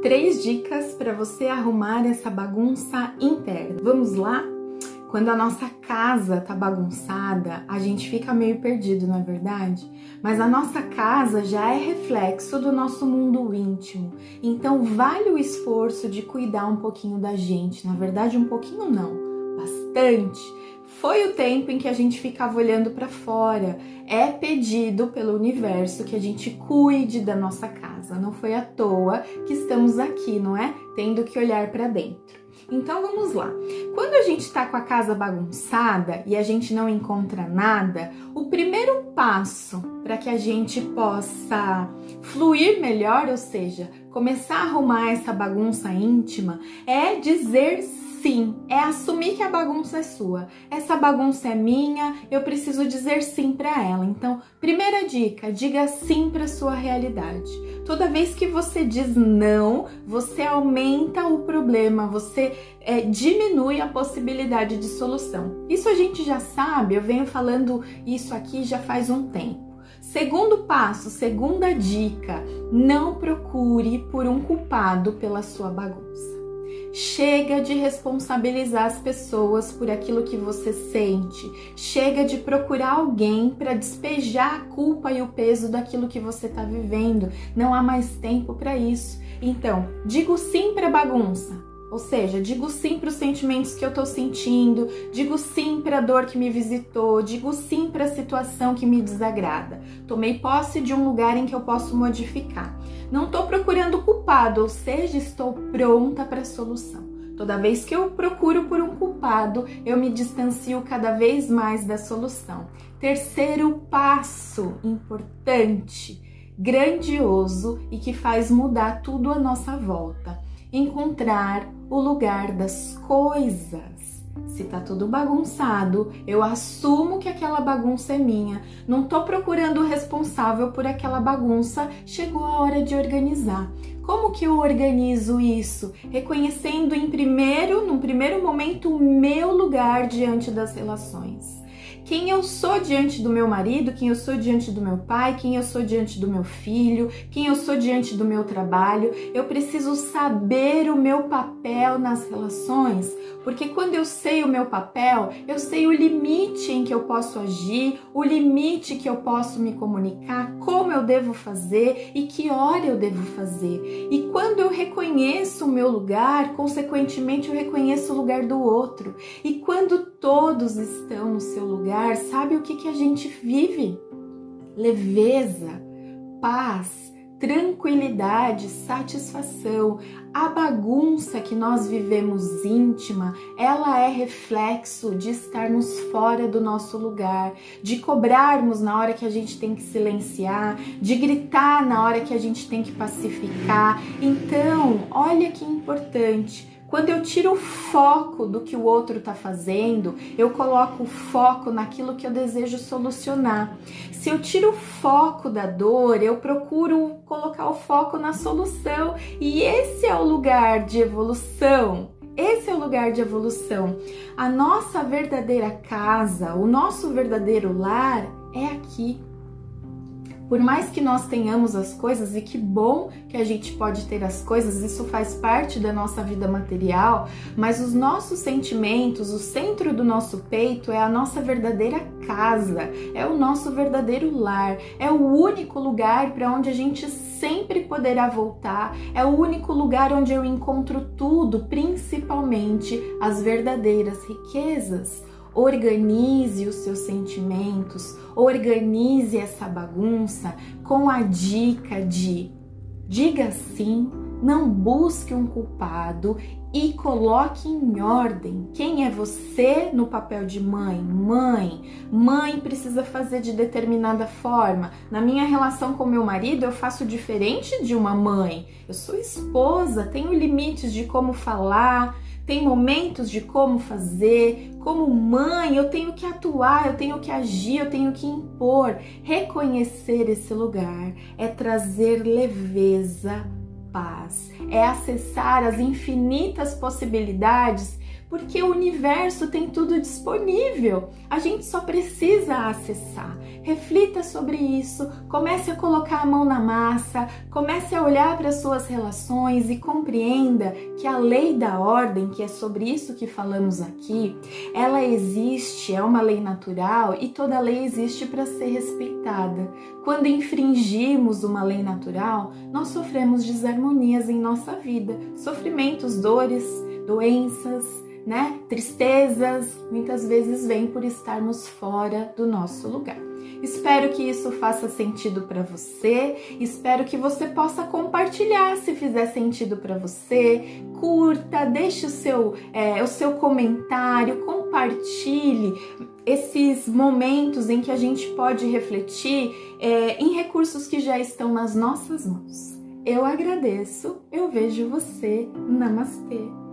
Três dicas para você arrumar essa bagunça interna. Vamos lá? Quando a nossa casa tá bagunçada, a gente fica meio perdido, não é verdade? Mas a nossa casa já é reflexo do nosso mundo íntimo. Então vale o esforço de cuidar um pouquinho da gente. Na verdade, um pouquinho não, bastante. Foi o tempo em que a gente ficava olhando para fora. É pedido pelo universo que a gente cuide da nossa casa. Não foi à toa que estamos aqui, não é? Tendo que olhar para dentro. Então vamos lá. Quando a gente está com a casa bagunçada e a gente não encontra nada, o primeiro passo para que a gente possa fluir melhor, ou seja, começar a arrumar essa bagunça íntima, é dizer sim, é assumir que a bagunça é sua. Essa bagunça é minha, eu preciso dizer sim para ela. Então, primeira dica, diga sim para sua realidade. Toda vez que você diz não, você aumenta o problema, você é, diminui a possibilidade de solução. Isso a gente já sabe, eu venho falando isso aqui já faz um tempo. Segundo passo, segunda dica: não procure por um culpado pela sua bagunça. Chega de responsabilizar as pessoas por aquilo que você sente. Chega de procurar alguém para despejar a culpa e o peso daquilo que você está vivendo. Não há mais tempo para isso. Então, digo sim para bagunça. Ou seja, digo sim para os sentimentos que eu estou sentindo, digo sim para a dor que me visitou, digo sim para a situação que me desagrada. Tomei posse de um lugar em que eu posso modificar. Não estou procurando culpado, ou seja, estou pronta para a solução. Toda vez que eu procuro por um culpado, eu me distancio cada vez mais da solução. Terceiro passo importante, grandioso e que faz mudar tudo à nossa volta encontrar o lugar das coisas. Se tá tudo bagunçado, eu assumo que aquela bagunça é minha. Não tô procurando o responsável por aquela bagunça. Chegou a hora de organizar. Como que eu organizo isso? Reconhecendo em primeiro, num primeiro momento, o meu lugar diante das relações quem eu sou diante do meu marido, quem eu sou diante do meu pai, quem eu sou diante do meu filho, quem eu sou diante do meu trabalho. Eu preciso saber o meu papel nas relações, porque quando eu sei o meu papel, eu sei o limite em que eu posso agir, o limite que eu posso me comunicar, como eu devo fazer e que hora eu devo fazer. E quando eu reconheço o meu lugar, consequentemente eu reconheço o lugar do outro. E quando todos estão no seu lugar, sabe o que, que a gente vive? Leveza, paz, tranquilidade, satisfação. A bagunça que nós vivemos íntima, ela é reflexo de estarmos fora do nosso lugar, de cobrarmos na hora que a gente tem que silenciar, de gritar na hora que a gente tem que pacificar. Então, olha que importante quando eu tiro o foco do que o outro está fazendo, eu coloco o foco naquilo que eu desejo solucionar. Se eu tiro o foco da dor, eu procuro colocar o foco na solução. E esse é o lugar de evolução. Esse é o lugar de evolução. A nossa verdadeira casa, o nosso verdadeiro lar é aqui. Por mais que nós tenhamos as coisas, e que bom que a gente pode ter as coisas, isso faz parte da nossa vida material, mas os nossos sentimentos, o centro do nosso peito é a nossa verdadeira casa, é o nosso verdadeiro lar, é o único lugar para onde a gente sempre poderá voltar, é o único lugar onde eu encontro tudo, principalmente as verdadeiras riquezas. Organize os seus sentimentos, organize essa bagunça com a dica de diga sim, não busque um culpado e coloque em ordem quem é você no papel de mãe. Mãe, mãe precisa fazer de determinada forma. Na minha relação com meu marido, eu faço diferente de uma mãe. Eu sou esposa, tenho limites de como falar, tem momentos de como fazer, como mãe, eu tenho que atuar, eu tenho que agir, eu tenho que impor. Reconhecer esse lugar é trazer leveza, paz, é acessar as infinitas possibilidades porque o universo tem tudo disponível. A gente só precisa acessar. Reflita sobre isso, comece a colocar a mão na massa, comece a olhar para as suas relações e compreenda que a lei da ordem, que é sobre isso que falamos aqui, ela existe, é uma lei natural e toda lei existe para ser respeitada. Quando infringimos uma lei natural, nós sofremos desarmonias em nossa vida, sofrimentos, dores, doenças, né? Tristezas, muitas vezes vêm por estarmos fora do nosso lugar. Espero que isso faça sentido para você. Espero que você possa compartilhar se fizer sentido para você. Curta, deixe o seu, é, o seu comentário, compartilhe esses momentos em que a gente pode refletir é, em recursos que já estão nas nossas mãos. Eu agradeço, eu vejo você. Namastê!